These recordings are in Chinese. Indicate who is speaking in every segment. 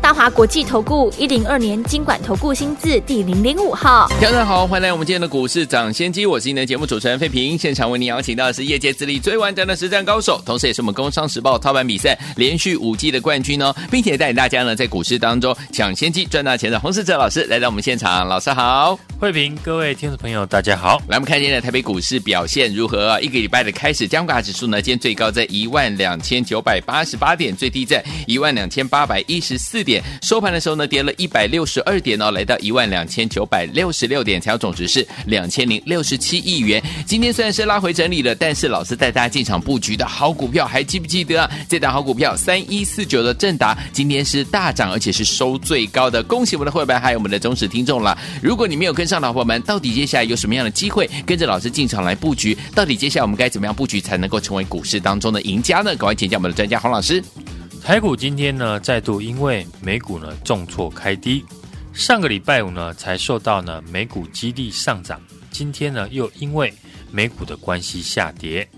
Speaker 1: 大华国际投顾一零二年金管投顾新字第零零五号，
Speaker 2: 大家好，欢迎来我们今天的股市涨先机，我是您的节目主持人费平，现场为您邀请到的是业界资历最完整的实战高手，同时也是我们工商时报操盘比赛连续五季的冠军哦，并且带领大家呢在股市当中抢先机赚大钱的洪世哲老师来到我们现场，老师好，
Speaker 3: 费平，各位听众朋友大家好，
Speaker 2: 来我们看今天的台北股市表现如何？一个礼拜的开始，加权指数呢今天最高在一万两千九百八十八点，最低在一万两千八百一十四点，收盘的时候。呢，跌了一百六十二点哦，来到一万两千九百六十六点，成交总值是两千零六十七亿元。今天虽然是拉回整理了，但是老师带大家进场布局的好股票，还记不记得？这档好股票三一四九的正达，今天是大涨，而且是收最高的。恭喜我们的会员，还有我们的忠实听众了。如果你没有跟上的伙伴们，到底接下来有什么样的机会跟着老师进场来布局？到底接下来我们该怎么样布局才能够成为股市当中的赢家呢？赶快请教我们的专家洪老师。
Speaker 3: 台股今天呢，再度因为美股呢重挫开低，上个礼拜五呢才受到呢美股激励上涨，今天呢又因为美股的关系下跌。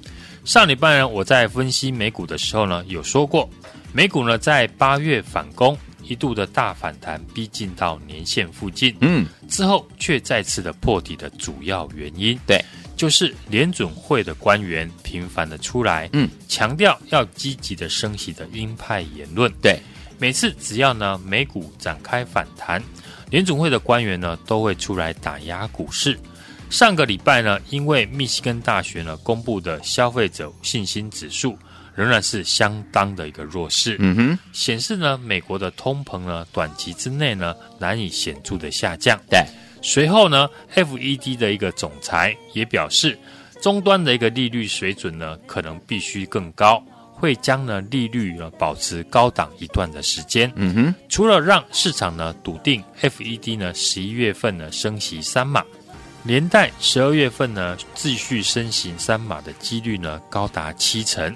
Speaker 3: 上礼拜呢我在分析美股的时候呢有说过，美股呢在八月反攻，一度的大反弹逼近到年线附近，嗯，之后却再次的破底的主要原因，
Speaker 2: 对。
Speaker 3: 就是联准会的官员频繁的出来，嗯，强调要积极的升息的鹰派言论。
Speaker 2: 对，
Speaker 3: 每次只要呢美股展开反弹，联准会的官员呢都会出来打压股市。上个礼拜呢，因为密西根大学呢公布的消费者信心指数仍然是相当的一个弱势，嗯哼，显示呢美国的通膨呢短期之内呢难以显著的下降。
Speaker 2: 对。
Speaker 3: 随后呢，FED 的一个总裁也表示，终端的一个利率水准呢，可能必须更高，会将呢利率呢保持高档一段的时间。嗯哼，除了让市场呢笃定 FED 呢十一月份呢升息三码，连带十二月份呢继续升息三码的几率呢高达七成，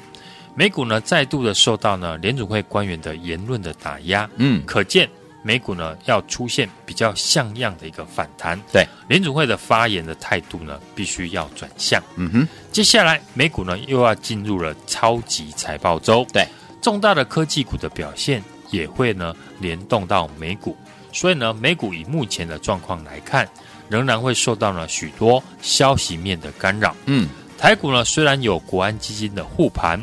Speaker 3: 美股呢再度的受到呢联准会官员的言论的打压。嗯，可见。美股呢要出现比较像样的一个反弹，
Speaker 2: 对
Speaker 3: 联储会的发言的态度呢，必须要转向。嗯哼，接下来美股呢又要进入了超级财报周，
Speaker 2: 对
Speaker 3: 重大的科技股的表现也会呢联动到美股，所以呢美股以目前的状况来看，仍然会受到了许多消息面的干扰。嗯，台股呢虽然有国安基金的护盘，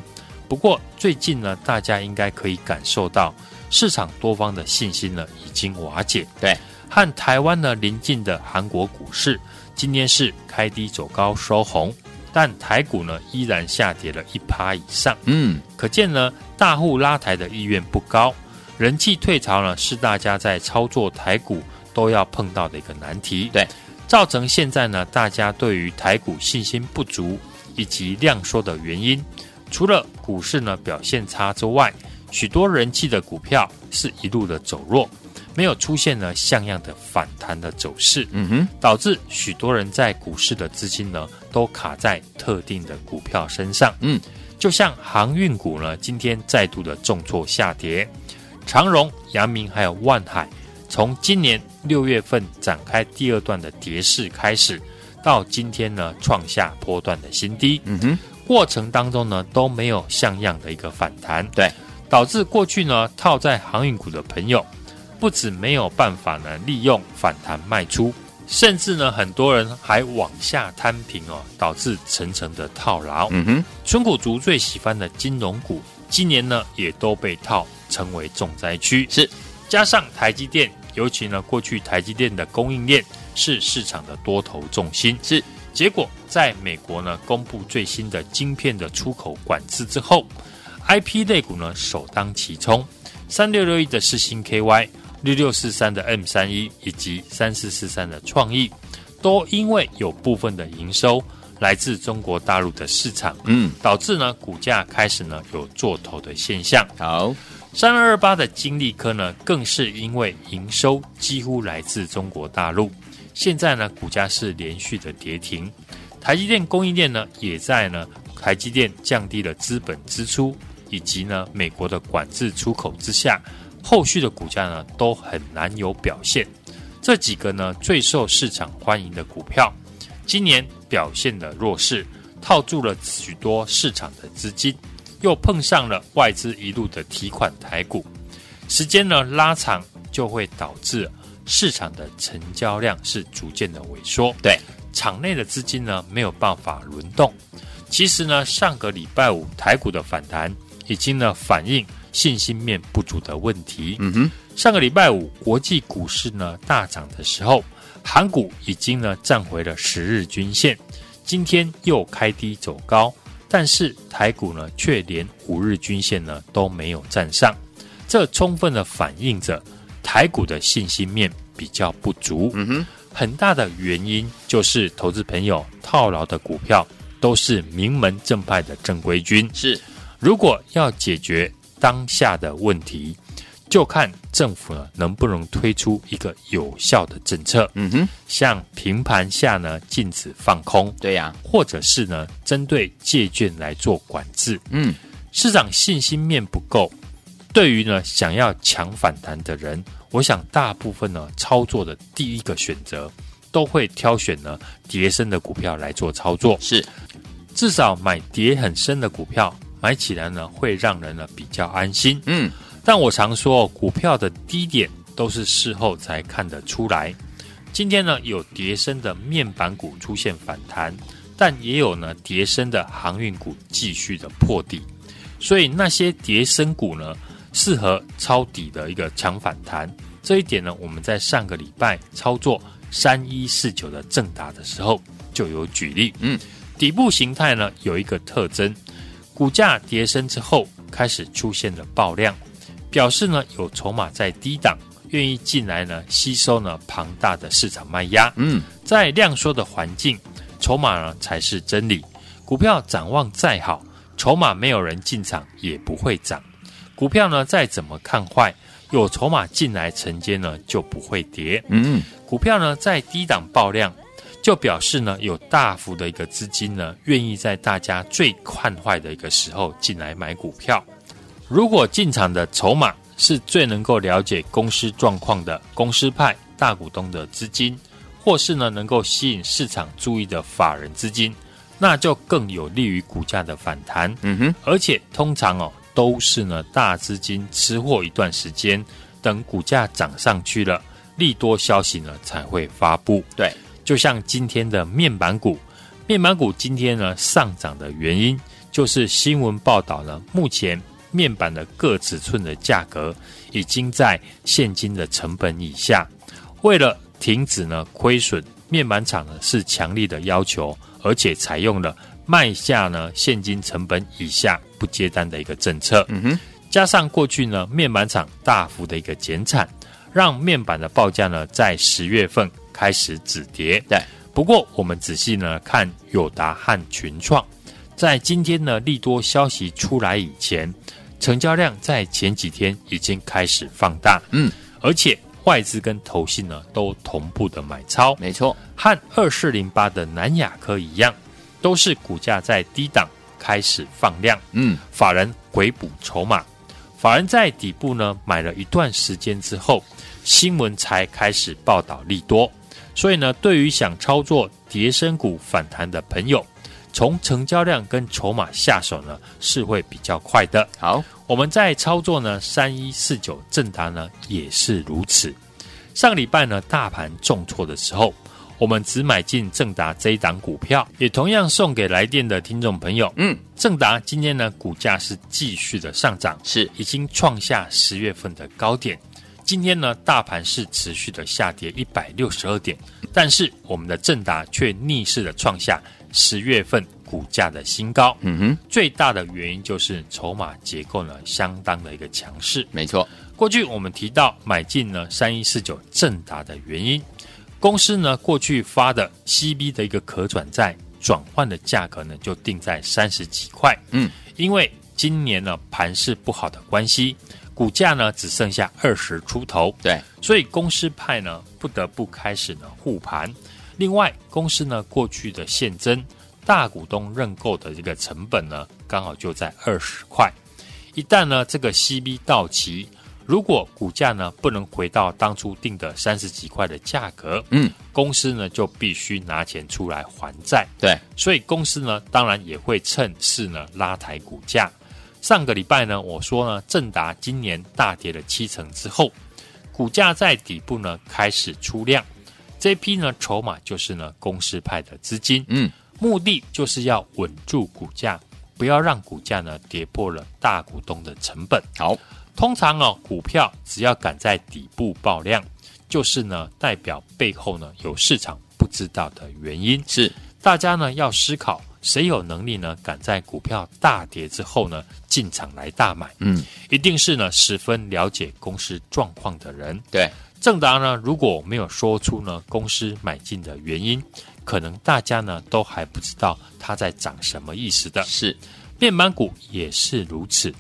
Speaker 3: 不过最近呢大家应该可以感受到。市场多方的信心呢已经瓦解，
Speaker 2: 对，
Speaker 3: 和台湾呢临近的韩国股市今天是开低走高收红，但台股呢依然下跌了一趴以上，嗯，可见呢大户拉抬的意愿不高，人气退潮呢是大家在操作台股都要碰到的一个难题，
Speaker 2: 对，
Speaker 3: 造成现在呢大家对于台股信心不足以及量缩的原因，除了股市呢表现差之外。许多人气的股票是一路的走弱，没有出现呢像样的反弹的走势，嗯哼，导致许多人在股市的资金呢都卡在特定的股票身上，嗯，就像航运股呢，今天再度的重挫下跌，长荣、阳明还有万海，从今年六月份展开第二段的跌势开始，到今天呢创下波段的新低，嗯哼，过程当中呢都没有像样的一个反弹，
Speaker 2: 对。
Speaker 3: 导致过去呢套在航运股的朋友，不止没有办法呢利用反弹卖出，甚至呢很多人还往下摊平哦，导致层层的套牢。嗯哼，存股族最喜欢的金融股，今年呢也都被套，成为重灾区。
Speaker 2: 是，
Speaker 3: 加上台积电，尤其呢过去台积电的供应链是市场的多头重心。
Speaker 2: 是，
Speaker 3: 结果在美国呢公布最新的晶片的出口管制之后。I P 类股呢首当其冲，三六六一的世星 K Y、六六四三的 M 三一以及三四四三的创意，都因为有部分的营收来自中国大陆的市场，嗯，导致呢股价开始呢有做头的现象。
Speaker 2: 好，
Speaker 3: 三二二八的金利科呢，更是因为营收几乎来自中国大陆，现在呢股价是连续的跌停。台积电供应链呢也在呢，台积电降低了资本支出。以及呢美国的管制出口之下，后续的股价呢都很难有表现。这几个呢最受市场欢迎的股票，今年表现的弱势，套住了许多市场的资金，又碰上了外资一路的提款台股，时间呢拉长，就会导致市场的成交量是逐渐的萎缩。
Speaker 2: 对，
Speaker 3: 场内的资金呢没有办法轮动。其实呢，上个礼拜五台股的反弹已经呢反映信心面不足的问题。
Speaker 2: 嗯哼，
Speaker 3: 上个礼拜五国际股市呢大涨的时候，韩股已经呢站回了十日均线，今天又开低走高，但是台股呢却连五日均线呢都没有站上，这充分的反映着台股的信心面比较不足。
Speaker 2: 嗯哼，
Speaker 3: 很大的原因就是投资朋友套牢的股票。都是名门正派的正规军。
Speaker 2: 是，
Speaker 3: 如果要解决当下的问题，就看政府呢能不能推出一个有效的政策。
Speaker 2: 嗯哼，
Speaker 3: 像平盘下呢禁止放空，
Speaker 2: 对呀、啊，
Speaker 3: 或者是呢针对借券来做管制。
Speaker 2: 嗯，
Speaker 3: 市场信心面不够，对于呢想要抢反弹的人，我想大部分呢操作的第一个选择。都会挑选呢跌深的股票来做操作，
Speaker 2: 是
Speaker 3: 至少买跌很深的股票，买起来呢会让人呢比较安心。
Speaker 2: 嗯，
Speaker 3: 但我常说股票的低点都是事后才看得出来。今天呢有跌升的面板股出现反弹，但也有呢跌升的航运股继续的破底，所以那些跌升股呢适合抄底的一个强反弹。这一点呢我们在上个礼拜操作。三一四九的正达的时候就有举例，
Speaker 2: 嗯，
Speaker 3: 底部形态呢有一个特征，股价跌升之后开始出现了爆量，表示呢有筹码在低档愿意进来呢吸收呢庞大的市场卖压，
Speaker 2: 嗯，
Speaker 3: 在量缩的环境，筹码呢才是真理。股票展望再好，筹码没有人进场也不会涨。股票呢再怎么看坏，有筹码进来承接呢就不会跌，
Speaker 2: 嗯。
Speaker 3: 股票呢在低档爆量，就表示呢有大幅的一个资金呢愿意在大家最看坏的一个时候进来买股票。如果进场的筹码是最能够了解公司状况的公司派大股东的资金，或是呢能够吸引市场注意的法人资金，那就更有利于股价的反弹。
Speaker 2: 嗯哼，
Speaker 3: 而且通常哦都是呢大资金吃货一段时间，等股价涨上去了。利多消息呢才会发布，
Speaker 2: 对，
Speaker 3: 就像今天的面板股，面板股今天呢上涨的原因，就是新闻报道呢，目前面板的各尺寸的价格已经在现金的成本以下，为了停止呢亏损，面板厂呢是强力的要求，而且采用了卖下呢现金成本以下不接单的一个政策，
Speaker 2: 嗯哼，
Speaker 3: 加上过去呢面板厂大幅的一个减产。让面板的报价呢，在十月份开始止跌。
Speaker 2: 对，
Speaker 3: 不过我们仔细呢看友达和群创，在今天呢利多消息出来以前，成交量在前几天已经开始放大。
Speaker 2: 嗯，
Speaker 3: 而且外资跟投信呢都同步的买超。
Speaker 2: 没错，
Speaker 3: 和二四零八的南亚科一样，都是股价在低档开始放量。
Speaker 2: 嗯，
Speaker 3: 法人回补筹码。法人在底部呢买了一段时间之后，新闻才开始报道利多，所以呢，对于想操作跌升股反弹的朋友，从成交量跟筹码下手呢是会比较快的。
Speaker 2: 好，
Speaker 3: 我们在操作呢三一四九正达呢也是如此。上礼拜呢大盘重挫的时候，我们只买进正达这一档股票，也同样送给来电的听众朋友。
Speaker 2: 嗯，
Speaker 3: 正达今天呢股价是继续的上涨，
Speaker 2: 是
Speaker 3: 已经创下十月份的高点。今天呢大盘是持续的下跌一百六十二点，但是我们的正达却逆势的创下十月份股价的新高。
Speaker 2: 嗯哼，
Speaker 3: 最大的原因就是筹码结构呢相当的一个强势。
Speaker 2: 没错，
Speaker 3: 过去我们提到买进呢三一四九正达的原因。公司呢，过去发的 CB 的一个可转债转换的价格呢，就定在三十几块。
Speaker 2: 嗯，
Speaker 3: 因为今年呢盘势不好的关系，股价呢只剩下二十出头。
Speaker 2: 对，
Speaker 3: 所以公司派呢不得不开始呢护盘。另外，公司呢过去的现增大股东认购的这个成本呢，刚好就在二十块。一旦呢这个 CB 到期，如果股价呢不能回到当初定的三十几块的价格，
Speaker 2: 嗯，
Speaker 3: 公司呢就必须拿钱出来还债。
Speaker 2: 对，
Speaker 3: 所以公司呢当然也会趁势呢拉抬股价。上个礼拜呢我说呢，正达今年大跌了七成之后，股价在底部呢开始出量，这批呢筹码就是呢公司派的资金，
Speaker 2: 嗯，
Speaker 3: 目的就是要稳住股价，不要让股价呢跌破了大股东的成本。
Speaker 2: 好。
Speaker 3: 通常哦，股票只要敢在底部爆量，就是呢代表背后呢有市场不知道的原因。
Speaker 2: 是
Speaker 3: 大家呢要思考，谁有能力呢敢在股票大跌之后呢进场来大买？
Speaker 2: 嗯，
Speaker 3: 一定是呢十分了解公司状况的人。
Speaker 2: 对，
Speaker 3: 正达呢如果没有说出呢公司买进的原因，可能大家呢都还不知道它在涨什么意思的。
Speaker 2: 是，
Speaker 3: 面板股也是如此。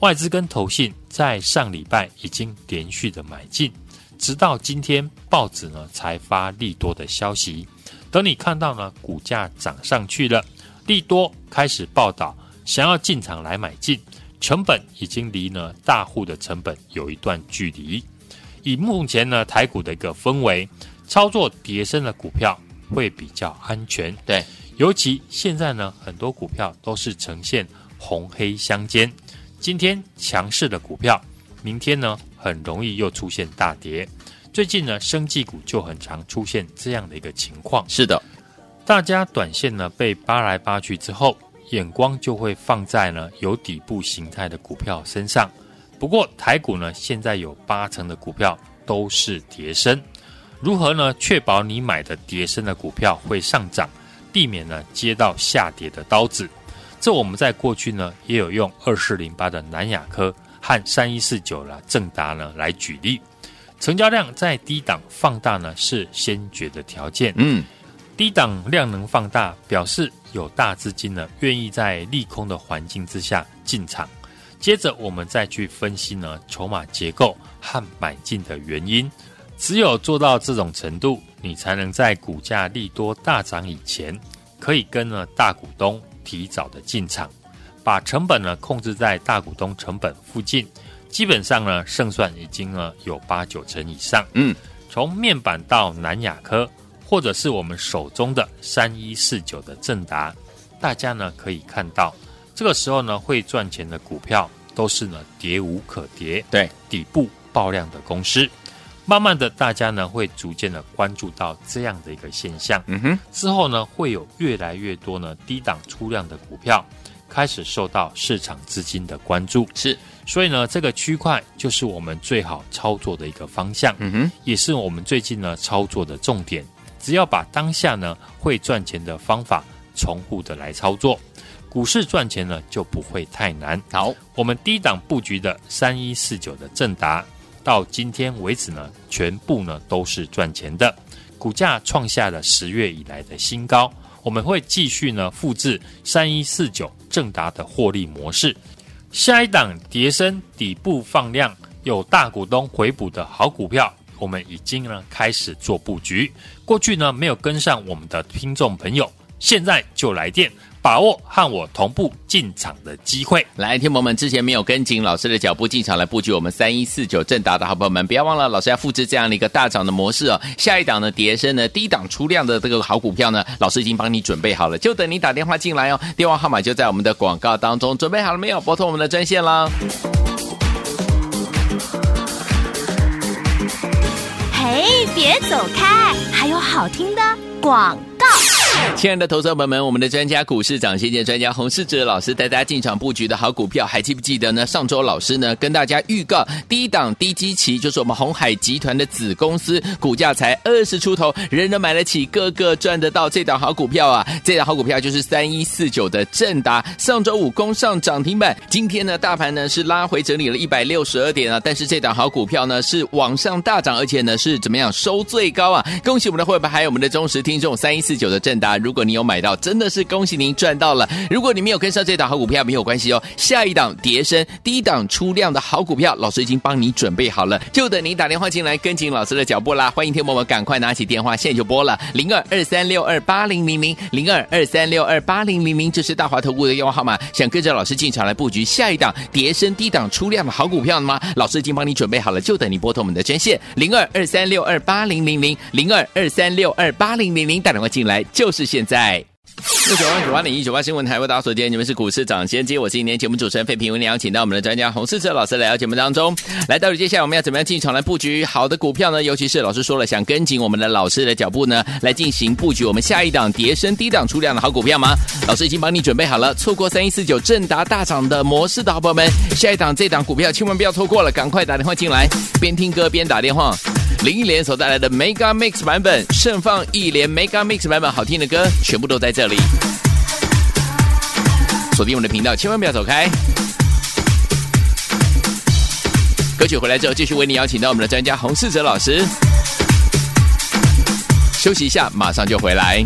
Speaker 3: 外资跟投信在上礼拜已经连续的买进，直到今天报纸呢才发利多的消息。等你看到呢股价涨上去了，利多开始报道，想要进场来买进，成本已经离呢大户的成本有一段距离。以目前呢台股的一个氛围，操作跌升的股票会比较安全。
Speaker 2: 对，
Speaker 3: 尤其现在呢很多股票都是呈现红黑相间。今天强势的股票，明天呢很容易又出现大跌。最近呢，生技股就很常出现这样的一个情况。
Speaker 2: 是的，
Speaker 3: 大家短线呢被扒来扒去之后，眼光就会放在呢有底部形态的股票身上。不过台股呢现在有八成的股票都是跌升，如何呢确保你买的跌升的股票会上涨，避免呢接到下跌的刀子？这我们在过去呢，也有用二四零八的南亚科和三一四九的正达呢来举例，成交量在低档放大呢是先决的条件。
Speaker 2: 嗯，
Speaker 3: 低档量能放大，表示有大资金呢愿意在利空的环境之下进场。接着我们再去分析呢筹码结构和买进的原因。只有做到这种程度，你才能在股价利多大涨以前，可以跟呢大股东。提早的进场，把成本呢控制在大股东成本附近，基本上呢胜算已经呢有八九成以上。
Speaker 2: 嗯，
Speaker 3: 从面板到南亚科，或者是我们手中的三一四九的正达，大家呢可以看到，这个时候呢会赚钱的股票都是呢跌无可跌，
Speaker 2: 对
Speaker 3: 底部爆量的公司。慢慢的，大家呢会逐渐的关注到这样的一个现象。
Speaker 2: 嗯哼，
Speaker 3: 之后呢，会有越来越多呢低档出量的股票开始受到市场资金的关注。
Speaker 2: 是，
Speaker 3: 所以呢，这个区块就是我们最好操作的一个方向。
Speaker 2: 嗯哼，
Speaker 3: 也是我们最近呢操作的重点。只要把当下呢会赚钱的方法重复的来操作，股市赚钱呢就不会太难。
Speaker 2: 好，
Speaker 3: 我们低档布局的三一四九的正达。到今天为止呢，全部呢都是赚钱的，股价创下了十月以来的新高。我们会继续呢复制三一四九正达的获利模式。下一档叠升底部放量，有大股东回补的好股票，我们已经呢开始做布局。过去呢没有跟上我们的听众朋友，现在就来电。把握和我同步进场的机会，
Speaker 2: 来，听友们之前没有跟紧老师的脚步进场来布局我们三一四九正达的好朋友们，不要忘了，老师要复制这样的一个大涨的模式哦。下一档呢，跌深呢，低档出量的这个好股票呢，老师已经帮你准备好了，就等你打电话进来哦。电话号码就在我们的广告当中，准备好了没有？拨通我们的专线啦。
Speaker 1: 嘿，别走开，好听的广。
Speaker 2: 亲爱的投资者朋友们，我们的专家股市涨先见专家洪世哲老师带大家进场布局的好股票，还记不记得呢？上周老师呢跟大家预告，低档低基期就是我们鸿海集团的子公司，股价才二十出头，人人买得起，个个赚得到这档好股票啊！这档好股票就是三一四九的正达，上周五攻上涨停板，今天呢大盘呢是拉回整理了一百六十二点啊，但是这档好股票呢是往上大涨，而且呢是怎么样收最高啊？恭喜我们的会员还有我们的忠实听众，三一四九的正达。如果你有买到，真的是恭喜您赚到了。如果你没有跟上这档好股票，没有关系哦。下一档跌深低档出量的好股票，老师已经帮你准备好了，就等您打电话进来跟紧老师的脚步啦。欢迎听友们赶快拿起电话，现在就拨了零二二三六二八零零零零二二三六二八零零零，这是大华投顾的电话号码。想跟着老师进场来布局下一档跌深低档出量的好股票吗？老师已经帮你准备好了，就等你拨通我们的专线零二二三六二八零零零零二二三六二八零零零，打电话进来就是现在。六九八九八零一九八新闻台为大家所见，你们是股市涨先机，我是今天节目主持人费平，为您邀请到我们的专家洪世哲老师来到节目当中。来到了接下来我们要怎么样进场来布局好的股票呢？尤其是老师说了，想跟紧我们的老师的脚步呢，来进行布局我们下一档跌升低档出量的好股票吗？老师已经帮你准备好了，错过三一四九正达大涨的模式的好朋友们，下一档这档股票千万不要错过了，赶快打电话进来，边听歌边打电话。林忆莲所带来的 Mega Mix 版本，盛放忆莲 Mega Mix 版本，好听的歌全部都在这里。锁定我们的频道，千万不要走开。歌曲回来之后，继续为你邀请到我们的专家洪世哲老师。休息一下，马上就回来。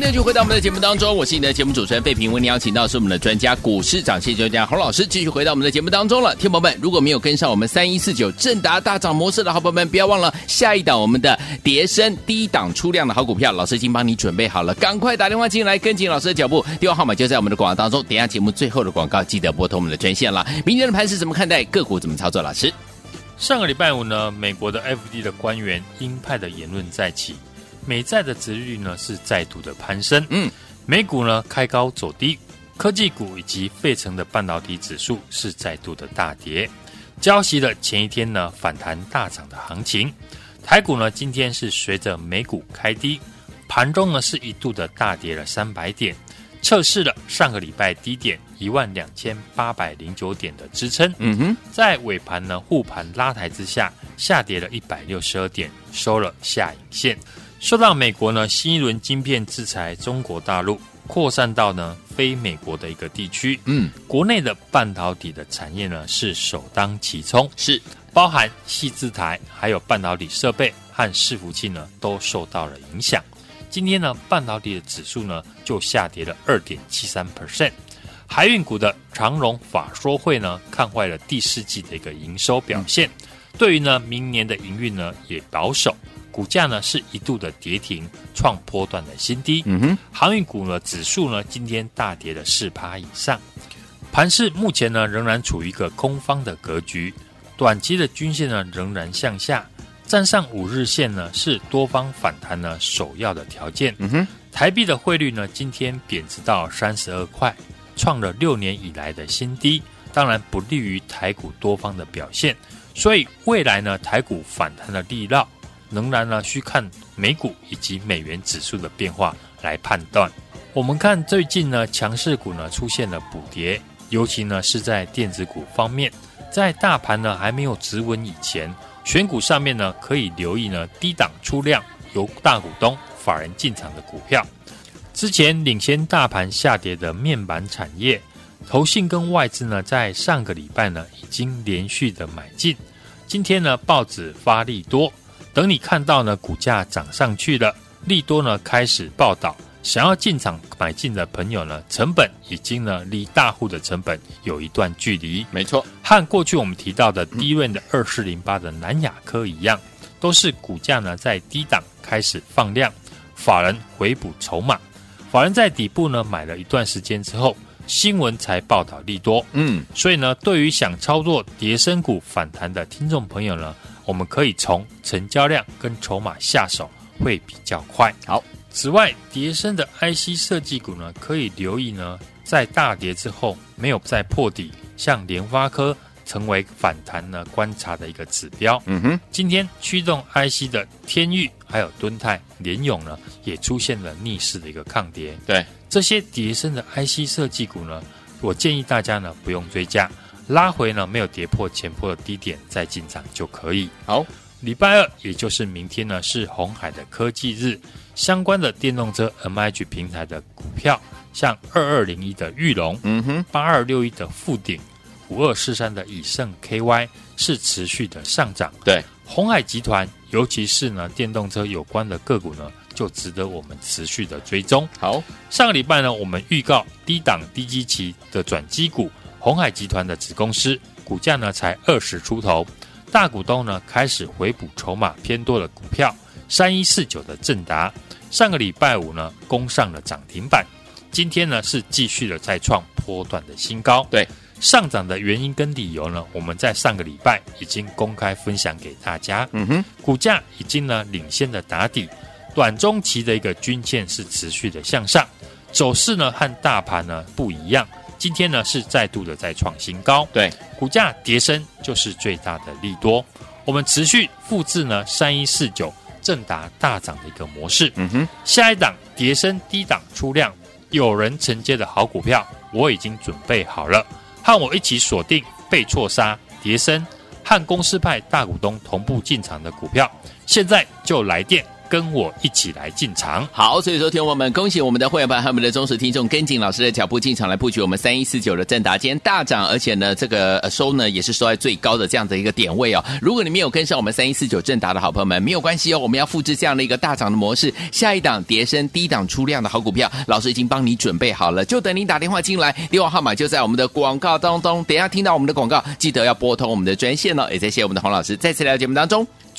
Speaker 2: 欢迎继续回到我们的节目当中，我是你的节目主持人费平。为你邀请到是我们的专家股市涨跌专家洪老师，继续回到我们的节目当中了。听友们，如果没有跟上我们三一四九正达大涨模式的好朋友们，不要忘了下一档我们的跌升低档出量的好股票，老师已经帮你准备好了，赶快打电话进来跟紧老师的脚步，电话号码就在我们的广告当中。等一下节目最后的广告，记得拨通我们的专线了。明天的盘是怎么看待？个股怎么操作？老师，
Speaker 3: 上个礼拜五呢，美国的 FD 的官员鹰派的言论再起。美债的值率呢是再度的攀升，嗯，美股呢开高走低，科技股以及费城的半导体指数是再度的大跌，交息的前一天呢反弹大涨的行情，台股呢今天是随着美股开低，盘中呢是一度的大跌了三百点，测试了上个礼拜低点一万两千八百零九点的支撑，嗯哼，在尾盘呢护盘拉抬之下，下跌了一百六十二点，收了下影线。受到美国呢新一轮晶片制裁，中国大陆扩散到呢非美国的一个地区，嗯，国内的半导体的产业呢是首当其冲，
Speaker 2: 是。
Speaker 3: 包含细字台，还有半导体设备和伺服器呢都受到了影响。今天呢半导体的指数呢就下跌了二点七三 percent，海运股的长荣法说会呢看坏了第四季的一个营收表现，嗯、对于呢明年的营运呢也保守。股价呢是一度的跌停，创波段的新低。嗯哼，航运股呢指数呢今天大跌了四趴以上，盘市目前呢仍然处于一个空方的格局，短期的均线呢仍然向下，站上五日线呢是多方反弹呢首要的条件。嗯哼，台币的汇率呢今天贬值到三十二块，创了六年以来的新低，当然不利于台股多方的表现，所以未来呢台股反弹的力道。仍然呢，需看美股以及美元指数的变化来判断。我们看最近呢，强势股呢出现了补跌，尤其呢是在电子股方面，在大盘呢还没有止稳以前，选股上面呢可以留意呢低档出量由大股东法人进场的股票。之前领先大盘下跌的面板产业，投信跟外资呢在上个礼拜呢已经连续的买进，今天呢报纸发力多。等你看到呢，股价涨上去了，利多呢开始报道，想要进场买进的朋友呢，成本已经呢离大户的成本有一段距离。
Speaker 2: 没错，
Speaker 3: 和过去我们提到的低润的二四零八的南亚科一样，都是股价呢在低档开始放量，法人回补筹码，法人在底部呢买了一段时间之后，新闻才报道利多。嗯，所以呢，对于想操作跌升股反弹的听众朋友呢。我们可以从成交量跟筹码下手，会比较快。
Speaker 2: 好，
Speaker 3: 此外，叠升的 IC 设计股呢，可以留意呢，在大跌之后没有再破底，像联发科成为反弹呢观察的一个指标。嗯哼，今天驱动 IC 的天钰还有敦泰、联勇呢，也出现了逆势的一个抗跌。
Speaker 2: 对，
Speaker 3: 这些跌升的 IC 设计股呢，我建议大家呢不用追加。拉回呢，没有跌破前波的低点再进场就可以。
Speaker 2: 好，
Speaker 3: 礼拜二也就是明天呢，是红海的科技日，相关的电动车 MIH 平台的股票，像二二零一的裕隆，嗯哼，八二六一的富鼎，五二四三的以盛 KY 是持续的上涨。
Speaker 2: 对，
Speaker 3: 鸿海集团，尤其是呢电动车有关的个股呢，就值得我们持续的追踪。
Speaker 2: 好，
Speaker 3: 上个礼拜呢，我们预告低档低基期的转机股。鸿海集团的子公司股价呢才二十出头，大股东呢开始回补筹码偏多的股票，三一四九的正达上个礼拜五呢攻上了涨停板，今天呢是继续的再创波段的新高。
Speaker 2: 对，
Speaker 3: 上涨的原因跟理由呢，我们在上个礼拜已经公开分享给大家。嗯哼，股价已经呢领先的打底，短中期的一个均线是持续的向上，走势呢和大盘呢不一样。今天呢是再度的再创新高，
Speaker 2: 对，
Speaker 3: 股价跌升就是最大的利多。我们持续复制呢三一四九正达大涨的一个模式。嗯哼，下一档跌升低档出量，有人承接的好股票，我已经准备好了，和我一起锁定被错杀跌升和公司派大股东同步进场的股票，现在就来电跟我一起来进场。
Speaker 2: 好，所以说，听我们恭喜我们的会员朋友和我们的忠实听众，跟紧老师的脚步进场来布局我们三一四九的正达，今天大涨，而且呢，这个收呢也是收在最高的这样的一个点位哦。如果你没有跟上我们三一四九正达的好朋友们，没有关系哦，我们要复制这样的一个大涨的模式，下一档跌升低档出量的好股票，老师已经帮你准备好了，就等你打电话进来，电话号码就在我们的广告当中。等一下听到我们的广告，记得要拨通我们的专线哦。也谢谢我们的洪老师再次来到节目当中，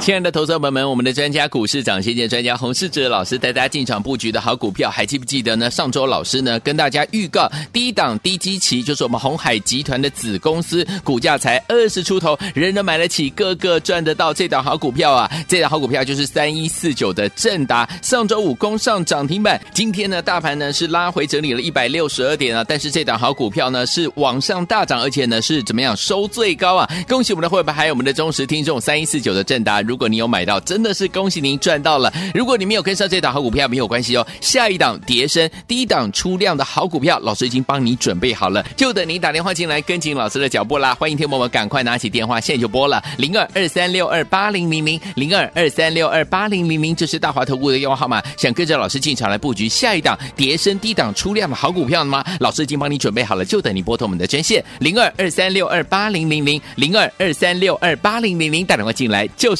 Speaker 2: 亲爱的投资者朋友们，我们的专家股市长先见专家洪世哲老师带大家进场布局的好股票，还记不记得呢？上周老师呢跟大家预告，低档低基期就是我们鸿海集团的子公司，股价才二十出头，人人买得起，个个赚得到这档好股票啊！这档好股票就是三一四九的正达，上周五攻上涨停板，今天呢大盘呢是拉回整理了一百六十二点啊，但是这档好股票呢是往上大涨，而且呢是怎么样收最高啊？恭喜我们的会员，还有我们的忠实听众，三一四九的正达。啊如果你有买到，真的是恭喜您赚到了。如果你没有跟上这档好股票，没有关系哦。下一档跌深低档出量的好股票，老师已经帮你准备好了，就等您打电话进来跟紧老师的脚步啦。欢迎听友们赶快拿起电话，现在就拨了零二二三六二八零零零零二二三六二八零零零，这是大华投顾的电话号码。想跟着老师进场来布局下一档跌深低档出量的好股票吗？老师已经帮你准备好了，就等你拨通我们的专线零二二三六二八零零零零二二三六二八零零零，打电话进来就是